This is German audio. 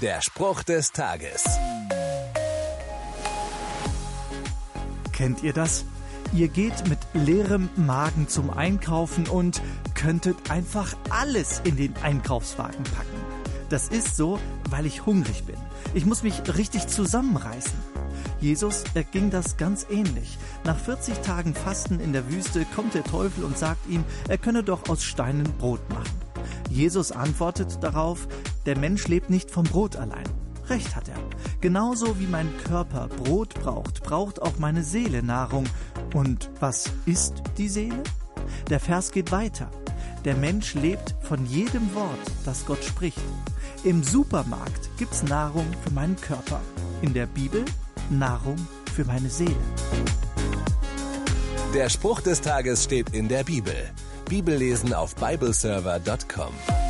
Der Spruch des Tages. Kennt ihr das? Ihr geht mit leerem Magen zum Einkaufen und könntet einfach alles in den Einkaufswagen packen. Das ist so, weil ich hungrig bin. Ich muss mich richtig zusammenreißen. Jesus erging das ganz ähnlich. Nach 40 Tagen Fasten in der Wüste kommt der Teufel und sagt ihm, er könne doch aus Steinen Brot machen. Jesus antwortet darauf, der Mensch lebt nicht vom Brot allein. Recht hat er. Genauso wie mein Körper Brot braucht, braucht auch meine Seele Nahrung. Und was ist die Seele? Der Vers geht weiter. Der Mensch lebt von jedem Wort, das Gott spricht. Im Supermarkt gibt's Nahrung für meinen Körper. In der Bibel Nahrung für meine Seele. Der Spruch des Tages steht in der Bibel. Bibellesen auf bibleserver.com.